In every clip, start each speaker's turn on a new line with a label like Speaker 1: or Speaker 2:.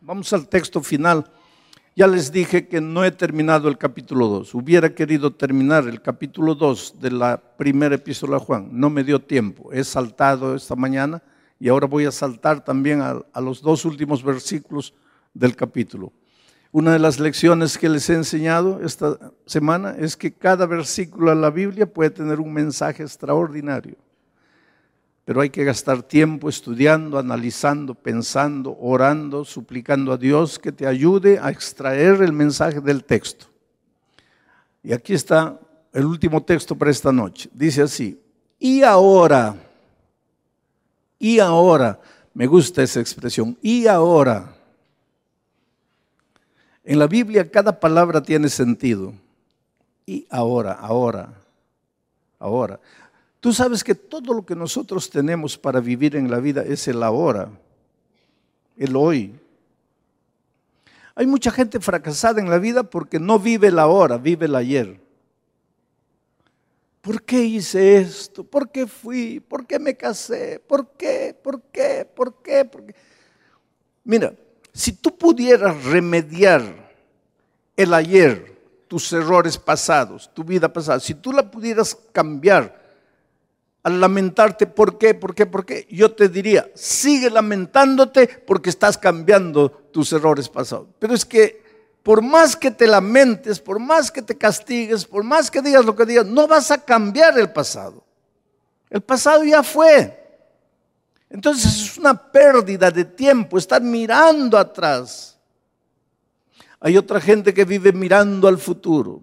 Speaker 1: Vamos al texto final. Ya les dije que no he terminado el capítulo 2. Hubiera querido terminar el capítulo 2 de la primera epístola de Juan. No me dio tiempo. He saltado esta mañana y ahora voy a saltar también a, a los dos últimos versículos del capítulo. Una de las lecciones que les he enseñado esta semana es que cada versículo de la Biblia puede tener un mensaje extraordinario pero hay que gastar tiempo estudiando, analizando, pensando, orando, suplicando a Dios que te ayude a extraer el mensaje del texto. Y aquí está el último texto para esta noche. Dice así, y ahora, y ahora, me gusta esa expresión, y ahora. En la Biblia cada palabra tiene sentido. Y ahora, ahora, ahora. Tú sabes que todo lo que nosotros tenemos para vivir en la vida es el ahora, el hoy. Hay mucha gente fracasada en la vida porque no vive el ahora, vive el ayer. ¿Por qué hice esto? ¿Por qué fui? ¿Por qué me casé? ¿Por qué? ¿Por qué? ¿Por qué? ¿Por qué? Mira, si tú pudieras remediar el ayer, tus errores pasados, tu vida pasada, si tú la pudieras cambiar, al lamentarte, ¿por qué? ¿Por qué? ¿Por qué? Yo te diría, sigue lamentándote porque estás cambiando tus errores pasados. Pero es que por más que te lamentes, por más que te castigues, por más que digas lo que digas, no vas a cambiar el pasado. El pasado ya fue. Entonces es una pérdida de tiempo estar mirando atrás. Hay otra gente que vive mirando al futuro.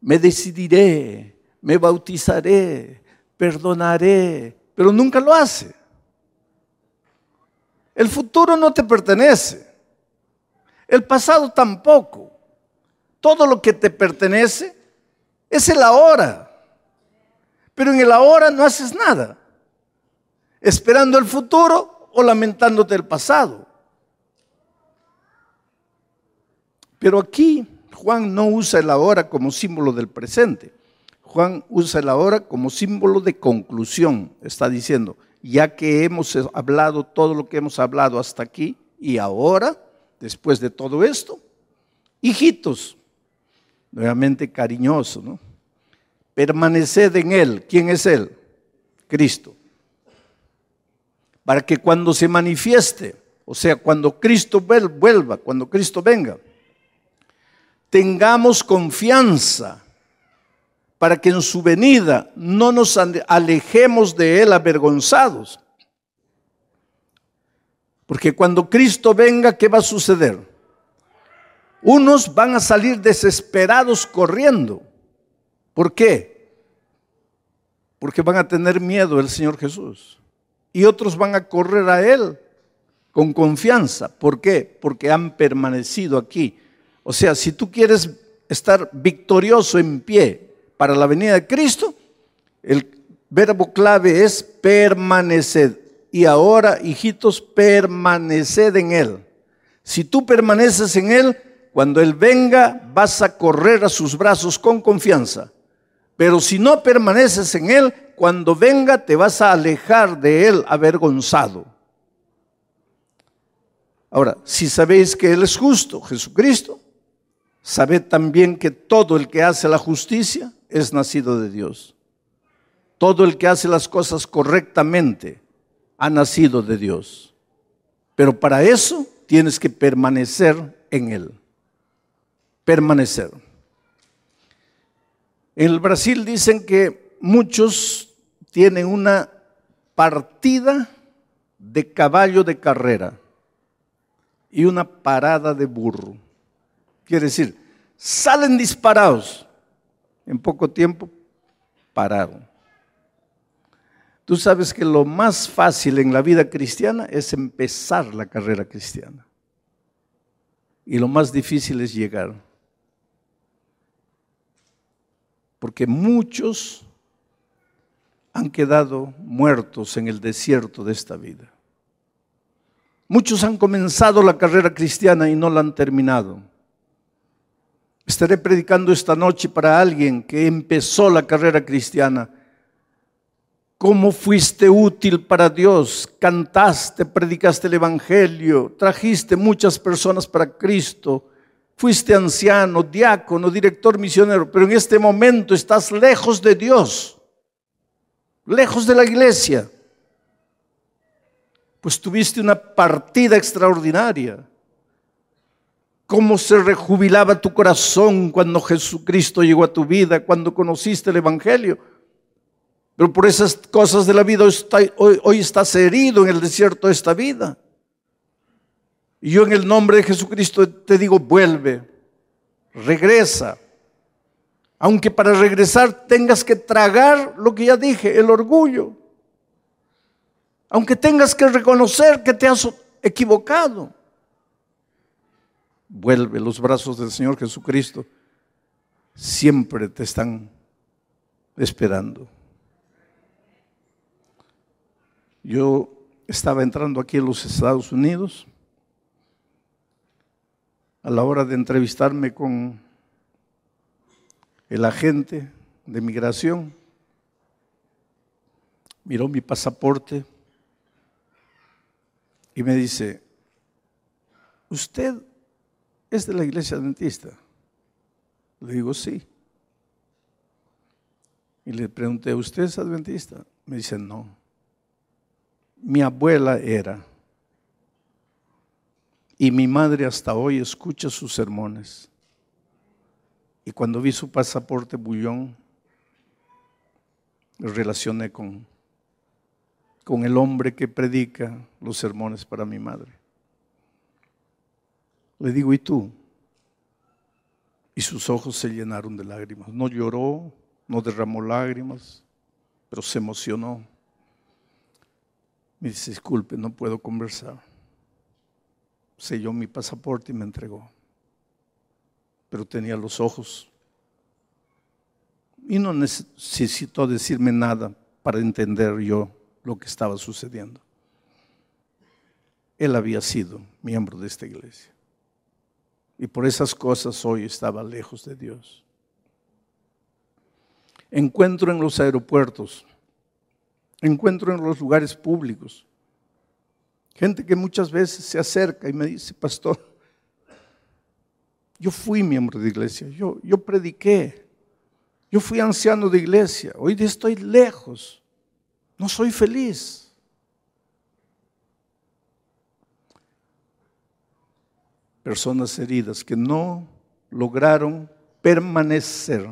Speaker 1: Me decidiré, me bautizaré, perdonaré, pero nunca lo hace. El futuro no te pertenece. El pasado tampoco. Todo lo que te pertenece es el ahora. Pero en el ahora no haces nada. Esperando el futuro o lamentándote el pasado. Pero aquí Juan no usa el ahora como símbolo del presente. Juan usa el ahora como símbolo de conclusión. Está diciendo, ya que hemos hablado todo lo que hemos hablado hasta aquí, y ahora, después de todo esto, hijitos, nuevamente cariñoso, ¿no? Permaneced en Él. ¿Quién es Él? Cristo. Para que cuando se manifieste, o sea, cuando Cristo vuelva, cuando Cristo venga, tengamos confianza para que en su venida no nos alejemos de Él avergonzados. Porque cuando Cristo venga, ¿qué va a suceder? Unos van a salir desesperados corriendo. ¿Por qué? Porque van a tener miedo del Señor Jesús. Y otros van a correr a Él con confianza. ¿Por qué? Porque han permanecido aquí. O sea, si tú quieres estar victorioso en pie, para la venida de Cristo, el verbo clave es permaneced. Y ahora, hijitos, permaneced en Él. Si tú permaneces en Él, cuando Él venga, vas a correr a sus brazos con confianza. Pero si no permaneces en Él, cuando venga te vas a alejar de Él avergonzado. Ahora, si sabéis que Él es justo, Jesucristo, sabed también que todo el que hace la justicia es nacido de Dios. Todo el que hace las cosas correctamente ha nacido de Dios. Pero para eso tienes que permanecer en Él. Permanecer. En el Brasil dicen que muchos tienen una partida de caballo de carrera y una parada de burro. Quiere decir, salen disparados en poco tiempo pararon. Tú sabes que lo más fácil en la vida cristiana es empezar la carrera cristiana. Y lo más difícil es llegar. Porque muchos han quedado muertos en el desierto de esta vida. Muchos han comenzado la carrera cristiana y no la han terminado. Estaré predicando esta noche para alguien que empezó la carrera cristiana. Cómo fuiste útil para Dios, cantaste, predicaste el Evangelio, trajiste muchas personas para Cristo, fuiste anciano, diácono, director misionero, pero en este momento estás lejos de Dios, lejos de la iglesia, pues tuviste una partida extraordinaria. Cómo se rejubilaba tu corazón cuando Jesucristo llegó a tu vida, cuando conociste el Evangelio pero por esas cosas de la vida hoy, estás herido en el desierto de esta vida. Y yo en el nombre de Jesucristo te digo, vuelve, regresa. Aunque para regresar tengas que tragar lo que ya dije, el orgullo. Aunque tengas que reconocer que te has equivocado. Vuelve, los brazos del Señor Jesucristo siempre te están esperando. Yo estaba entrando aquí en los Estados Unidos a la hora de entrevistarme con el agente de migración. Miró mi pasaporte y me dice, ¿usted es de la iglesia adventista? Le digo, sí. Y le pregunté, ¿usted es adventista? Me dice, no mi abuela era. Y mi madre hasta hoy escucha sus sermones. Y cuando vi su pasaporte bullón, relacioné con, con el hombre que predica los sermones para mi madre. Le digo, ¿y tú? Y sus ojos se llenaron de lágrimas. No lloró, no derramó lágrimas, pero se emocionó. Me dice, disculpe, no puedo conversar. Selló mi pasaporte y me entregó. Pero tenía los ojos. Y no necesitó decirme nada para entender yo lo que estaba sucediendo. Él había sido miembro de esta iglesia. Y por esas cosas hoy estaba lejos de Dios. Encuentro en los aeropuertos encuentro en los lugares públicos. Gente que muchas veces se acerca y me dice, pastor, yo fui miembro de iglesia, yo, yo prediqué, yo fui anciano de iglesia, hoy estoy lejos, no soy feliz. Personas heridas que no lograron permanecer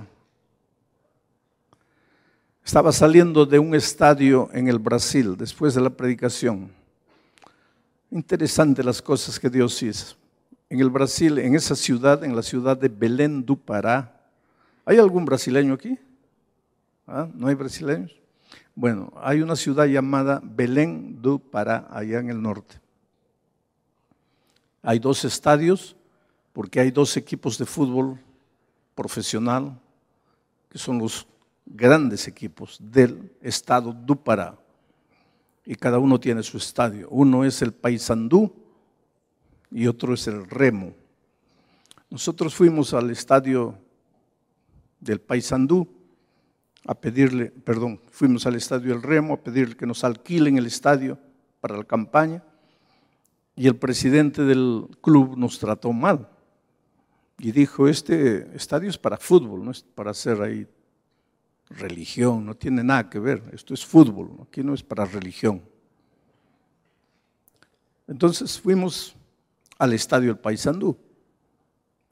Speaker 1: estaba saliendo de un estadio en el Brasil después de la predicación. Interesante las cosas que Dios hizo. En el Brasil, en esa ciudad, en la ciudad de Belén do Pará. ¿Hay algún brasileño aquí? ¿Ah? ¿No hay brasileños? Bueno, hay una ciudad llamada Belén do Pará, allá en el norte. Hay dos estadios, porque hay dos equipos de fútbol profesional, que son los grandes equipos del estado do Pará. Y cada uno tiene su estadio. Uno es el Paysandú y otro es el Remo. Nosotros fuimos al estadio del Paysandú a pedirle, perdón, fuimos al estadio del Remo a pedirle que nos alquilen el estadio para la campaña y el presidente del club nos trató mal y dijo, este estadio es para fútbol, no es para hacer ahí religión, no tiene nada que ver, esto es fútbol, aquí no es para religión. Entonces fuimos al estadio del Paysandú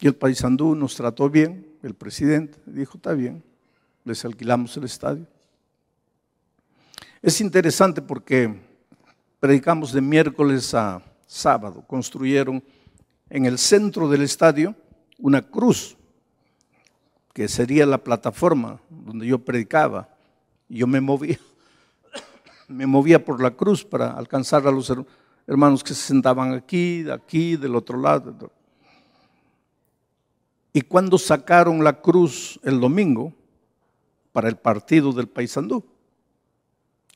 Speaker 1: y el Paysandú nos trató bien, el presidente dijo, está bien, les alquilamos el estadio. Es interesante porque predicamos de miércoles a sábado, construyeron en el centro del estadio una cruz que sería la plataforma donde yo predicaba. Yo me movía, me movía por la cruz para alcanzar a los hermanos que se sentaban aquí, aquí, del otro lado. Y cuando sacaron la cruz el domingo para el partido del Paysandú,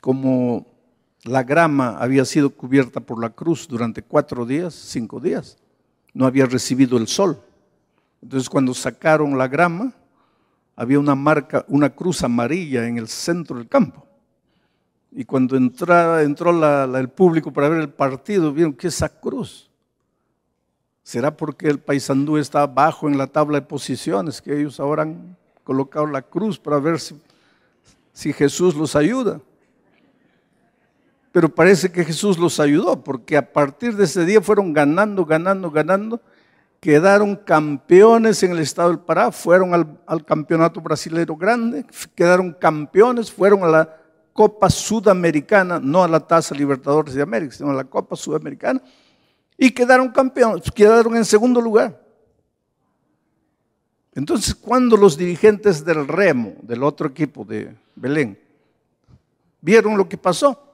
Speaker 1: como la grama había sido cubierta por la cruz durante cuatro días, cinco días, no había recibido el sol. Entonces cuando sacaron la grama, había una marca, una cruz amarilla en el centro del campo. Y cuando entró el público para ver el partido, vieron que esa cruz. ¿Será porque el paisandú está bajo en la tabla de posiciones que ellos ahora han colocado la cruz para ver si Jesús los ayuda? Pero parece que Jesús los ayudó, porque a partir de ese día fueron ganando, ganando, ganando, quedaron campeones en el estado del Pará, fueron al, campeonato brasileño grande, quedaron campeones, fueron a la Copa Sudamericana, no a la Taza Libertadores de América, sino a la Copa Sudamericana, y quedaron campeones, quedaron en segundo lugar. Entonces, cuando los dirigentes del Remo, del otro equipo de Belén, vieron lo que pasó,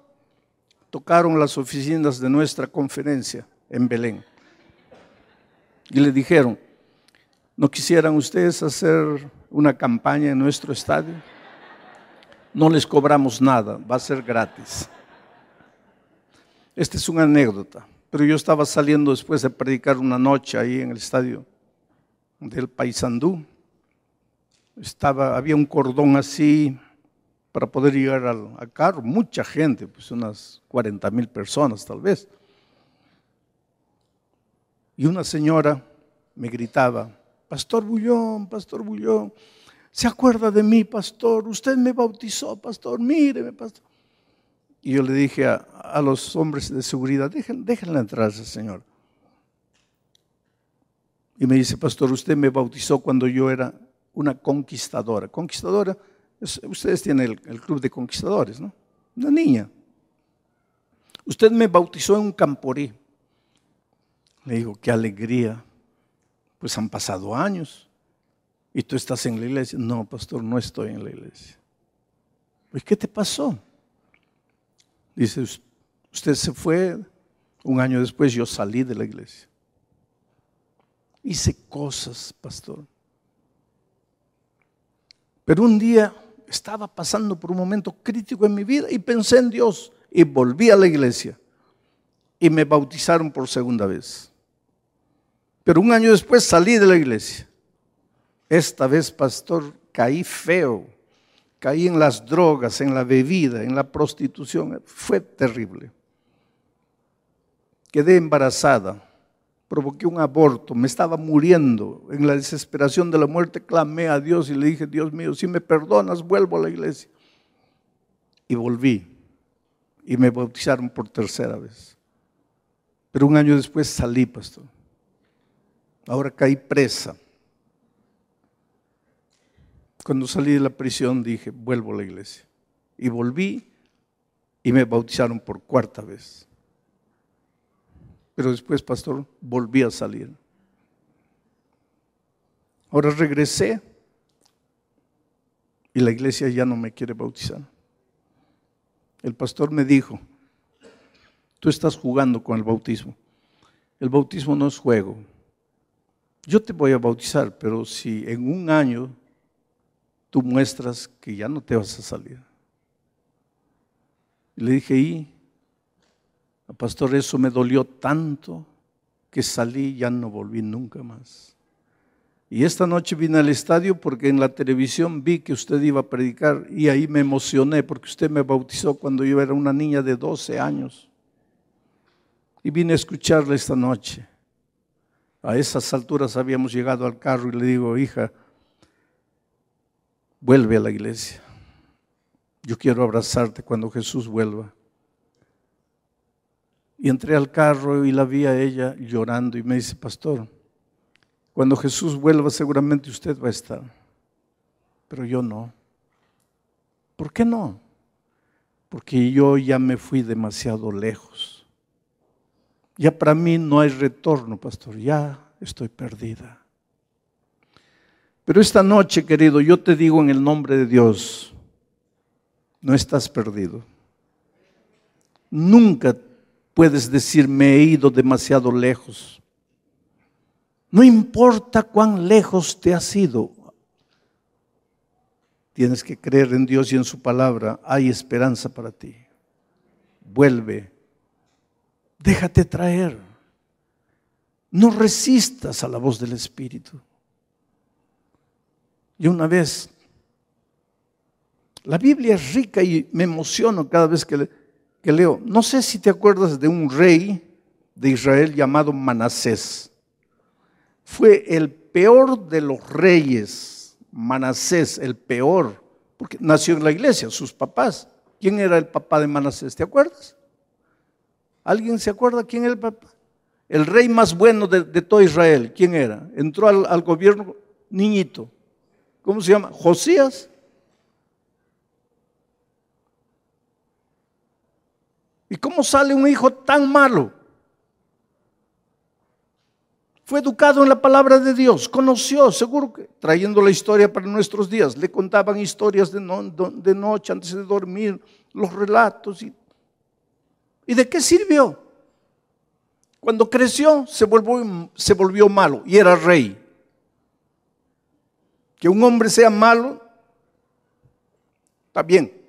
Speaker 1: tocaron las oficinas de nuestra conferencia en Belén y le dijeron, ¿no quisieran ustedes hacer una campaña en nuestro estadio? no les cobramos nada, va a ser gratis. Esta es una anécdota, pero yo estaba saliendo después de predicar una noche ahí en el estadio del Paysandú. Estaba, había un cordón así para poder llegar al, carro, mucha gente, pues unas 40 mil personas tal vez. Y una señora me gritaba, Pastor Bullón, Pastor Bullón, ¿Se acuerda de mí, pastor? Usted me bautizó, pastor. Míreme, pastor. Y yo le dije a, los hombres de seguridad, déjenla entrar ese señor. Y me dice, pastor, usted me bautizó cuando yo era una conquistadora. Conquistadora, ustedes tienen el, club de conquistadores, ¿no? Una niña. Usted me bautizó en un camporí. Le digo, qué alegría. Pues han pasado años. ¿Y tú estás en la iglesia? No, pastor, no estoy en la iglesia. Pues, ¿qué te pasó? Dice, usted se fue, un año después yo salí de la iglesia. Hice cosas, pastor. Pero un día estaba pasando por un momento crítico en mi vida y pensé en Dios y volví a la iglesia y me bautizaron por segunda vez. Pero un año después salí de la iglesia esta vez, pastor, caí feo. Caí en las drogas, en la bebida, en la prostitución. Fue terrible. Quedé embarazada. Provoqué un aborto. Me estaba muriendo. En la desesperación de la muerte clamé a Dios y le dije, Dios mío, si me perdonas, vuelvo a la iglesia. Y volví. Y me bautizaron por tercera vez. Pero un año después salí, pastor. Ahora caí presa. Cuando salí de la prisión dije, vuelvo a la iglesia. Y volví y me bautizaron por cuarta vez. Pero después, pastor, volví a salir. Ahora regresé y la iglesia ya no me quiere bautizar. El pastor me dijo, tú estás jugando con el bautismo. El bautismo no es juego. Yo te voy a bautizar, pero si en un año tú muestras que ya no te vas a salir. Le dije, y, pastor, eso me dolió tanto que salí y ya no volví nunca más. Y esta noche vine al estadio porque en la televisión vi que usted iba a predicar y ahí me emocioné porque usted me bautizó cuando yo era una niña de 12 años. Y vine a escucharle esta noche. A esas alturas habíamos llegado al carro y le digo, hija, vuelve a la iglesia. Yo quiero abrazarte cuando Jesús vuelva. Y entré al carro y la vi a ella llorando y me dice, pastor, cuando Jesús vuelva seguramente usted va a estar, pero yo no. ¿Por qué no? Porque yo ya me fui demasiado lejos. Ya para mí no hay retorno, pastor, ya estoy perdida. Pero esta noche, querido, yo te digo en el nombre de Dios, no estás perdido. nunca puedes decir me he ido demasiado lejos. No importa cuán lejos te has ido, tienes que creer en Dios y en su palabra. Hay esperanza para ti. Vuelve. Déjate traer. No resistas a la voz del Espíritu. Y una vez, la Biblia es rica y me emociono cada vez que, que leo. No sé si te acuerdas de un rey de Israel llamado Manasés. Fue el peor de los reyes, Manasés, el peor, porque nació en la iglesia, sus papás. ¿Quién era el papá de Manasés? ¿Te acuerdas? ¿Alguien se acuerda quién era el papá? El rey más bueno de, todo Israel, ¿quién era? Entró al, al gobierno niñito. ¿Cómo se llama? Josías. ¿Y cómo sale un hijo tan malo? Fue educado en la palabra de Dios, conoció, seguro que trayendo la historia para nuestros días, le contaban historias de, de noche antes de dormir, los relatos. Y, ¿Y de qué sirvió? Cuando creció se volvió, se volvió malo y era rey. Que un hombre sea malo, está bien,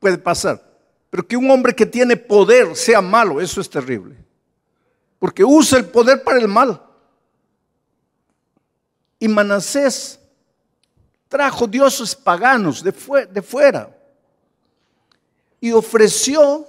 Speaker 1: puede pasar. Pero que un hombre que tiene poder sea malo, eso es terrible porque usa el poder para el mal. Y Manasés trajo dioses paganos de, fuera y ofreció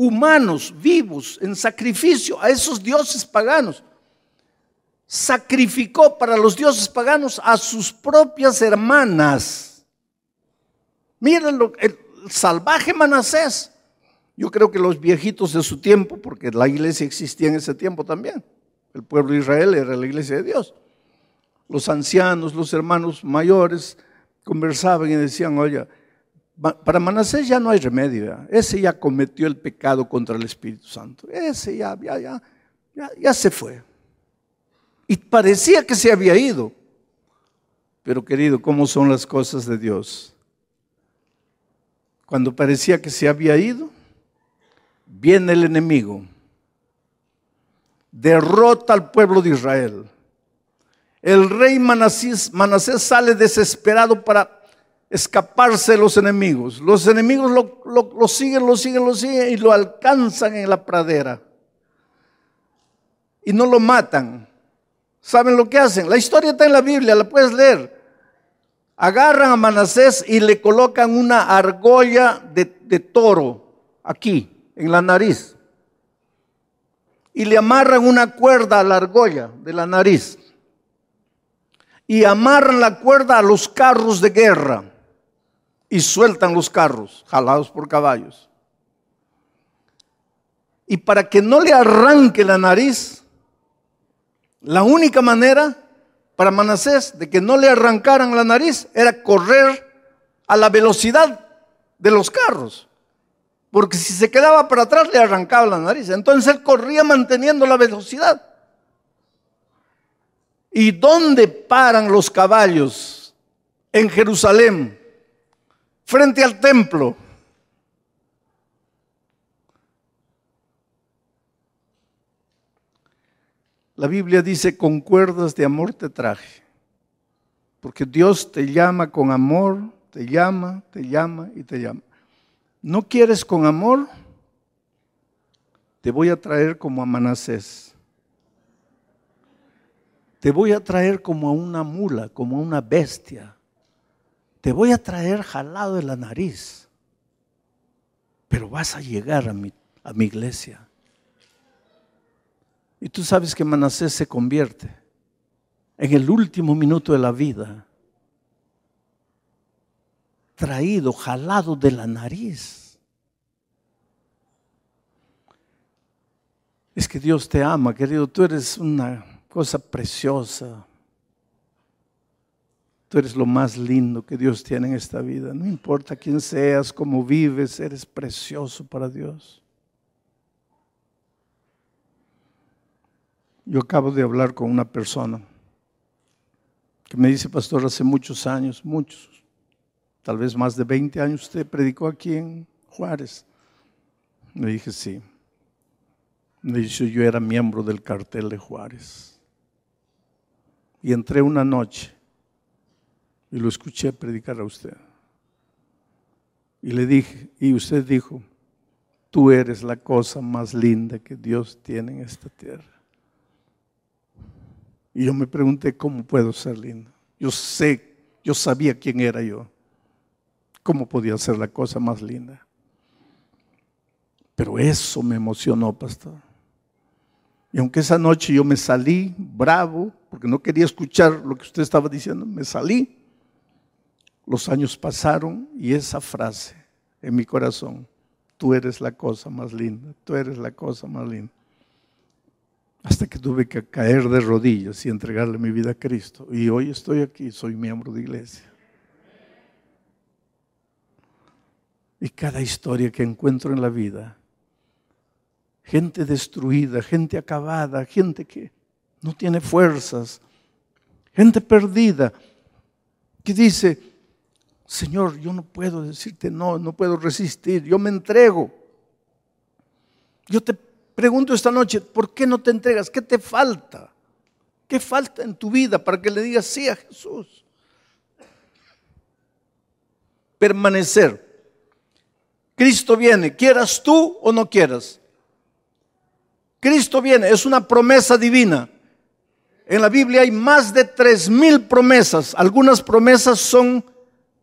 Speaker 1: humanos vivos en sacrificio a esos dioses paganos. Sacrificó para los dioses paganos a sus propias hermanas. Mírenlo, el salvaje Manasés. Yo creo que los viejitos de su tiempo, porque la iglesia existía en ese tiempo también, el pueblo de Israel era la iglesia de Dios. Los ancianos, los hermanos mayores conversaban y decían, oye, para Manasés ya no hay remedio. Ese ya cometió el pecado contra el Espíritu Santo. Ese ya, ya, ya, ya, se fue. Y parecía que se había ido. Pero querido, ¿cómo son las cosas de Dios? Cuando parecía que se había ido, viene el enemigo, derrota al pueblo de Israel. El rey Manasés, Manasés sale desesperado para escaparse de los enemigos. Los enemigos lo, siguen, lo siguen, lo siguen y lo alcanzan en la pradera. Y no lo matan. ¿Saben lo que hacen? La historia está en la Biblia, la puedes leer. Agarran a Manasés y le colocan una argolla de, de toro aquí, en la nariz. Y le amarran una cuerda a la argolla de la nariz. Y amarran la cuerda a los carros de guerra y sueltan los carros jalados por caballos. Y para que no le arranque la nariz, la única manera para Manasés de que no le arrancaran la nariz era correr a la velocidad de los carros. Porque si se quedaba para atrás le arrancaba la nariz. Entonces él corría manteniendo la velocidad. ¿Y dónde paran los caballos? En Jerusalén frente al templo. La Biblia dice, con cuerdas de amor te traje. Porque Dios te llama con amor, te llama, te llama y te llama. ¿No quieres con amor? Te voy a traer como a Manasés. Te voy a traer como a una mula, como a una bestia te voy a traer jalado de la nariz, pero vas a llegar a mi, a mi iglesia. Y tú sabes que Manasés se convierte en el último minuto de la vida, traído, jalado de la nariz. Es que Dios te ama, querido, tú eres una cosa preciosa, Tú eres lo más lindo que Dios tiene en esta vida. No importa quién seas, cómo vives, eres precioso para Dios. Yo acabo de hablar con una persona que me dice, pastor, hace muchos años, muchos, tal vez más de 20 años, usted predicó aquí en Juárez. Le dije, sí. Me dice, yo era miembro del cartel de Juárez. Y entré una noche y lo escuché predicar a usted. Y le dije, y usted dijo, tú eres la cosa más linda que Dios tiene en esta tierra. Y yo me pregunté, ¿cómo puedo ser lindo? Yo sé, yo sabía quién era yo. ¿Cómo podía ser la cosa más linda? Pero eso me emocionó, pastor. Y aunque esa noche yo me salí bravo, porque no quería escuchar lo que usted estaba diciendo, me salí. Los años pasaron y esa frase en mi corazón, tú eres la cosa más linda, tú eres la cosa más linda. Hasta que tuve que caer de rodillas y entregarle mi vida a Cristo. Y hoy estoy aquí, soy miembro de iglesia. Y cada historia que encuentro en la vida, gente destruida, gente acabada, gente que no tiene fuerzas, gente perdida, que dice, Señor, yo no puedo decirte no, no puedo resistir, yo me entrego. Yo te pregunto esta noche, ¿por qué no te entregas? ¿Qué te falta? ¿Qué falta en tu vida para que le digas sí a Jesús? Permanecer. Cristo viene, quieras tú o no quieras. Cristo viene, es una promesa divina. En la Biblia hay más de tres mil promesas. Algunas promesas son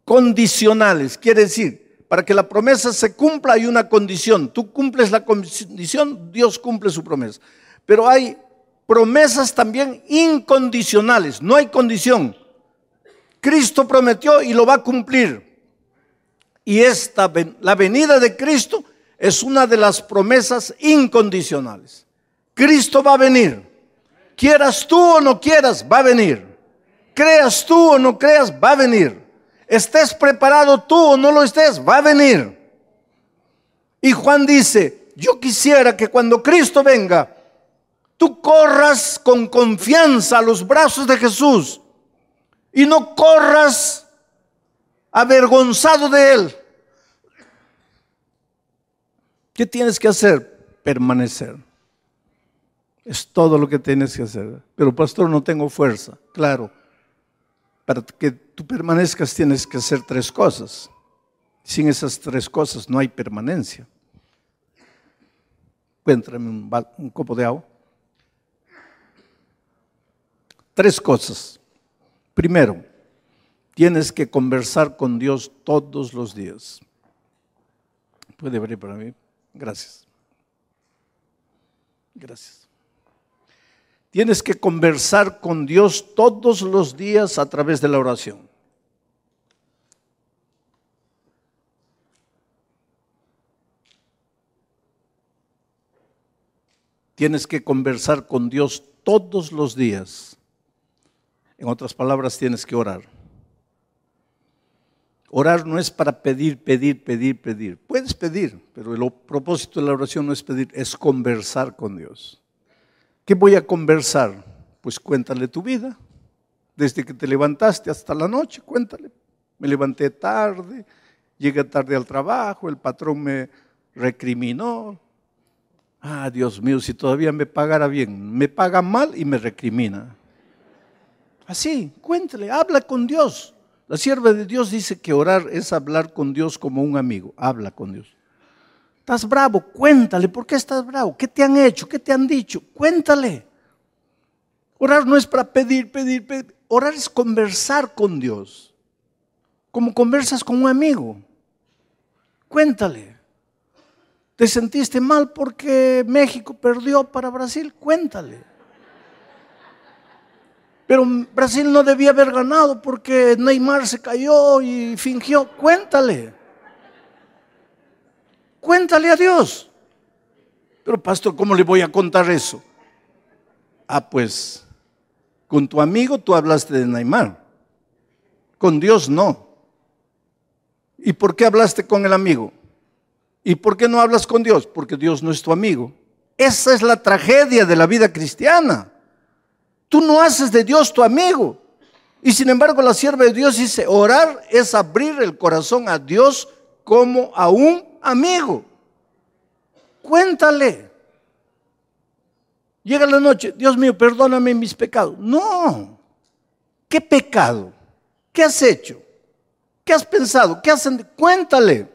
Speaker 1: condicionales. Quiere decir, para que la promesa se cumpla hay una condición. Tú cumples la condición, Dios cumple su promesa. Pero hay promesas también incondicionales. No hay condición. Cristo prometió y lo va a cumplir. Y esta, la venida de Cristo es una de las promesas incondicionales. Cristo va a venir. Quieras tú o no quieras, va a venir. Creas tú o no creas, va a venir. Estés preparado tú o no lo estés, va a venir. Y Juan dice, yo quisiera que cuando Cristo venga, tú corras con confianza a los brazos de Jesús y no corras avergonzado de Él. ¿Qué tienes que hacer? Permanecer. Es todo lo que tienes que hacer. Pero pastor, no tengo fuerza. Claro, para que tú permanezcas tienes que hacer tres cosas. Sin esas tres cosas no hay permanencia. Cuéntame un, un copo de agua. Tres cosas. Primero, Tienes que conversar con Dios todos los días. ¿Puede abrir para mí? Gracias. Gracias. Tienes que conversar con Dios todos los días a través de la oración. Tienes que conversar con Dios todos los días. En otras palabras, tienes que orar. Orar no es para pedir, pedir, pedir, pedir. Puedes pedir, pero el propósito de la oración no es pedir, es conversar con Dios. ¿Qué voy a conversar? Pues cuéntale tu vida. Desde que te levantaste hasta la noche, cuéntale. Me levanté tarde, llegué tarde al trabajo, el patrón me recriminó. Ah, Dios mío, si todavía me pagara bien, me paga mal y me recrimina. Así, cuéntale, habla con Dios. La sierva de Dios dice que orar es hablar con Dios como un amigo. Habla con Dios. ¿Estás bravo? Cuéntale, ¿por qué estás bravo? ¿Qué te han hecho? ¿Qué te han dicho? Cuéntale. Orar no es para pedir, pedir, pedir. Orar es conversar con Dios. Como conversas con un amigo. Cuéntale. ¿Te sentiste mal porque México perdió para Brasil? Cuéntale. Pero Brasil no debía haber ganado porque Neymar se cayó y fingió. Cuéntale. Cuéntale a Dios. Pero pastor, ¿cómo le voy a contar eso? Ah, pues, con tu amigo tú hablaste de Neymar. Con Dios no. ¿Y por qué hablaste con el amigo? ¿Y por qué no hablas con Dios? Porque Dios no es tu amigo. Esa es la tragedia de la vida cristiana. Tú no haces de Dios tu amigo. Y sin embargo la sierva de Dios dice, orar es abrir el corazón a Dios como a un amigo. Cuéntale. Llega la noche, Dios mío, perdóname mis pecados. No. ¿Qué pecado? ¿Qué has hecho? ¿Qué has pensado? ¿Qué has Cuéntale.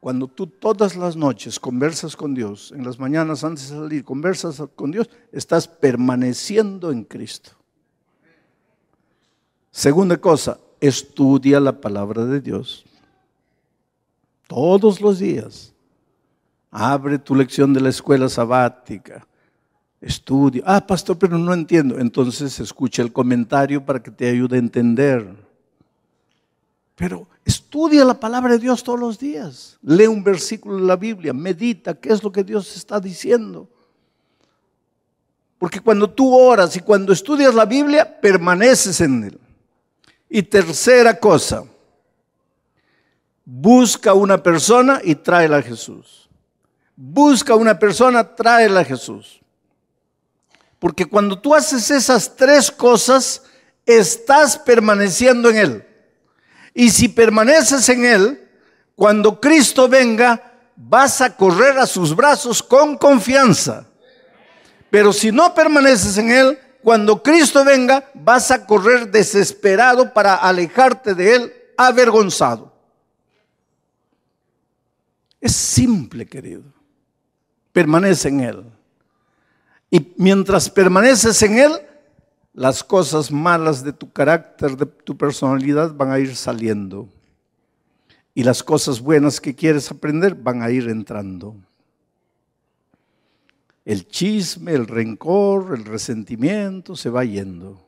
Speaker 1: Cuando tú todas las noches conversas con Dios, en las mañanas antes de salir, conversas con Dios, estás permaneciendo en Cristo. Segunda cosa, estudia la palabra de Dios. Todos los días. Abre tu lección de la escuela sabática. Estudia. Ah, pastor, pero no entiendo. Entonces escucha el comentario para que te ayude a entender. Pero estudia la palabra de Dios todos los días. Lee un versículo de la Biblia, medita qué es lo que Dios está diciendo. Porque cuando tú oras y cuando estudias la Biblia, permaneces en él. Y tercera cosa, busca una persona y tráela a Jesús. Busca una persona, tráela a Jesús. Porque cuando tú haces esas tres cosas, estás permaneciendo en Él. Y si permaneces en Él, cuando Cristo venga, vas a correr a sus brazos con confianza. Pero si no permaneces en Él, cuando Cristo venga, vas a correr desesperado para alejarte de Él, avergonzado. Es simple, querido. Permanece en Él. Y mientras permaneces en Él, las cosas malas de tu carácter, de tu personalidad van a ir saliendo. Y las cosas buenas que quieres aprender van a ir entrando. El chisme, el rencor, el resentimiento se va yendo.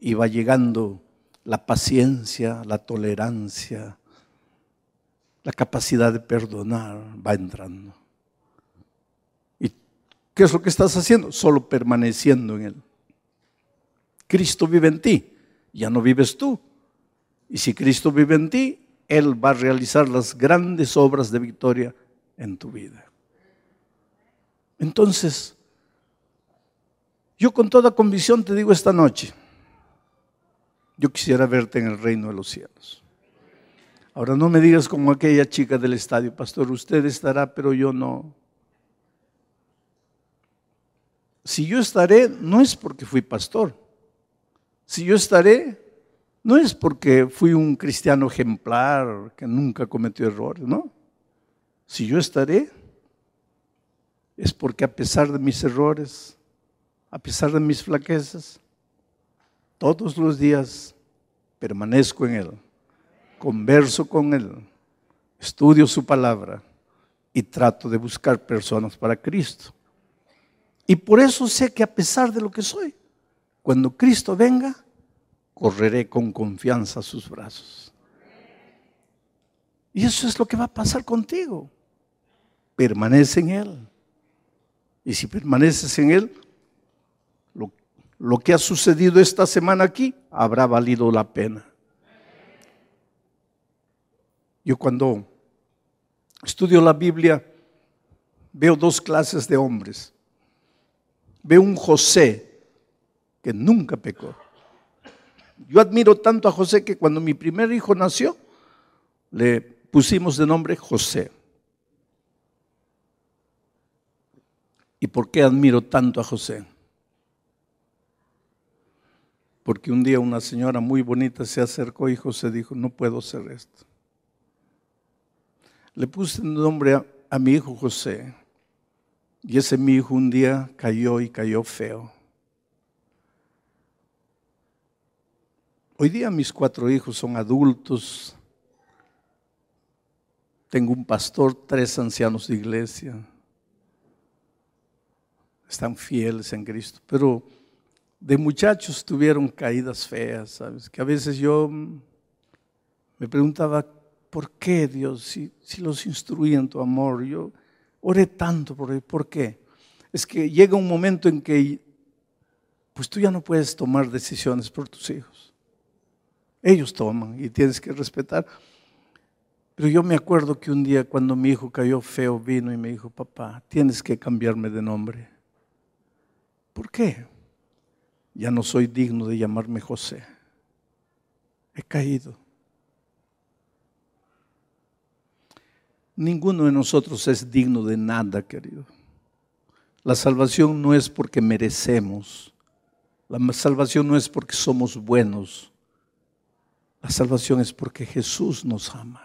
Speaker 1: Y va llegando la paciencia, la tolerancia, la capacidad de perdonar, va entrando. ¿Y qué es lo que estás haciendo? Solo permaneciendo en Él. Cristo vive en ti, ya no vives tú. Y si Cristo vive en ti, Él va a realizar las grandes obras de victoria en tu vida. Entonces, yo con toda convicción te digo esta noche, yo quisiera verte en el reino de los cielos. Ahora no me digas como aquella chica del estadio, pastor, usted estará, pero yo no. Si yo estaré, no es porque fui pastor, si yo estaré, no es porque fui un cristiano ejemplar que nunca cometió errores, ¿no? Si yo estaré, es porque a pesar de mis errores, a pesar de mis flaquezas, todos los días permanezco en Él, converso con Él, estudio su palabra y trato de buscar personas para Cristo. Y por eso sé que a pesar de lo que soy, cuando Cristo venga, correré con confianza a sus brazos. Y eso es lo que va a pasar contigo. Permanece en Él. Y si permaneces en Él, lo, que ha sucedido esta semana aquí habrá valido la pena. Yo cuando estudio la Biblia veo dos clases de hombres. Veo un José que nunca pecó. Yo admiro tanto a José que cuando mi primer hijo nació, le pusimos de nombre José. ¿Y por qué admiro tanto a José? Porque un día una señora muy bonita se acercó y José dijo, no puedo hacer esto. Le puse nombre a, a mi hijo José. Y ese mi hijo un día cayó y cayó feo. Hoy día mis cuatro hijos son adultos. Tengo un pastor, tres ancianos de iglesia. Están fieles en Cristo. Pero de muchachos tuvieron caídas feas, ¿sabes? Que a veces yo me preguntaba, ¿por qué Dios? Si, si los instruí en tu amor, yo oré tanto por él, ¿por qué? Es que llega un momento en que pues tú ya no puedes tomar decisiones por tus hijos. Ellos toman y tienes que respetar. Pero yo me acuerdo que un día cuando mi hijo cayó feo, vino y me dijo, papá, tienes que cambiarme de nombre. ¿Por qué? Ya no soy digno de llamarme José. He caído. Ninguno de nosotros es digno de nada, querido. La salvación no es porque merecemos. La salvación no es porque somos buenos. La salvación es porque Jesús nos ama.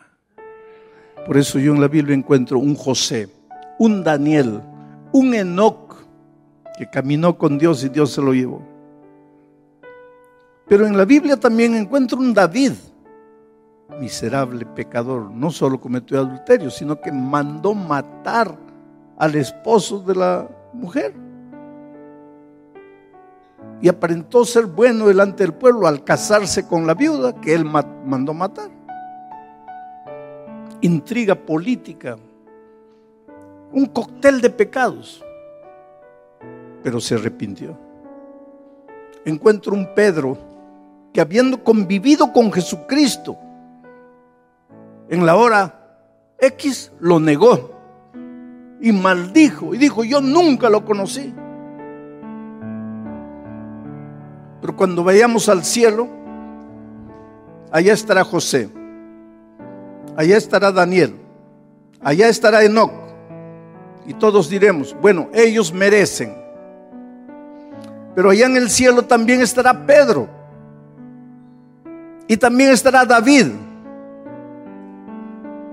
Speaker 1: Por eso yo en la Biblia encuentro un José, un Daniel, un Enoch que caminó con Dios y Dios se lo llevó. Pero en la Biblia también encuentro un David, miserable pecador. No solo cometió adulterio, sino que mandó matar al esposo de la mujer. Y aparentó ser bueno delante del pueblo al casarse con la viuda que él mandó matar. Intriga política, un cóctel de pecados, pero se arrepintió. Encuentro un Pedro que habiendo convivido con Jesucristo en la hora X, lo negó y maldijo y dijo, yo nunca lo conocí. Pero cuando vayamos al cielo, allá estará José, allá estará Daniel, allá estará Enoch. Y todos diremos, bueno, ellos merecen. Pero allá en el cielo también estará Pedro. Y también estará David.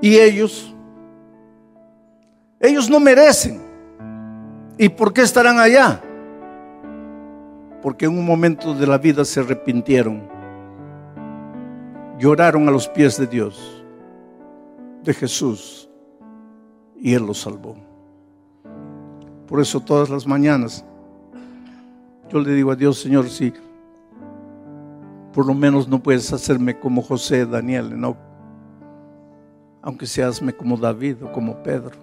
Speaker 1: Y ellos, ellos no merecen. ¿Y por qué estarán allá? Porque en un momento de la vida se arrepintieron. Lloraron a los pies de Dios, de Jesús. Y Él los salvó. Por eso todas las mañanas yo le digo a Dios, Señor, si por lo menos no puedes hacerme como José, Daniel, no, aunque seasme como David o como Pedro,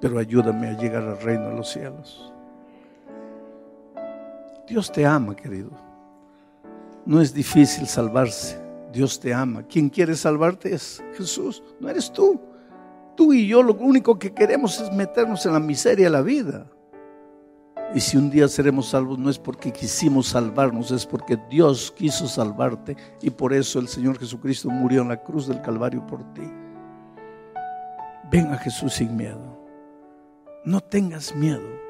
Speaker 1: pero ayúdame a llegar al reino de los cielos. Dios te ama, querido. No es difícil salvarse. Dios te ama. Quien quiere salvarte es Jesús, no eres tú. Tú y yo lo único que queremos es meternos en la miseria de la vida. Y si un día seremos salvos no es porque quisimos salvarnos, es porque Dios quiso salvarte y por eso el Señor Jesucristo murió en la cruz del Calvario por ti. Ven a Jesús sin miedo. No tengas miedo.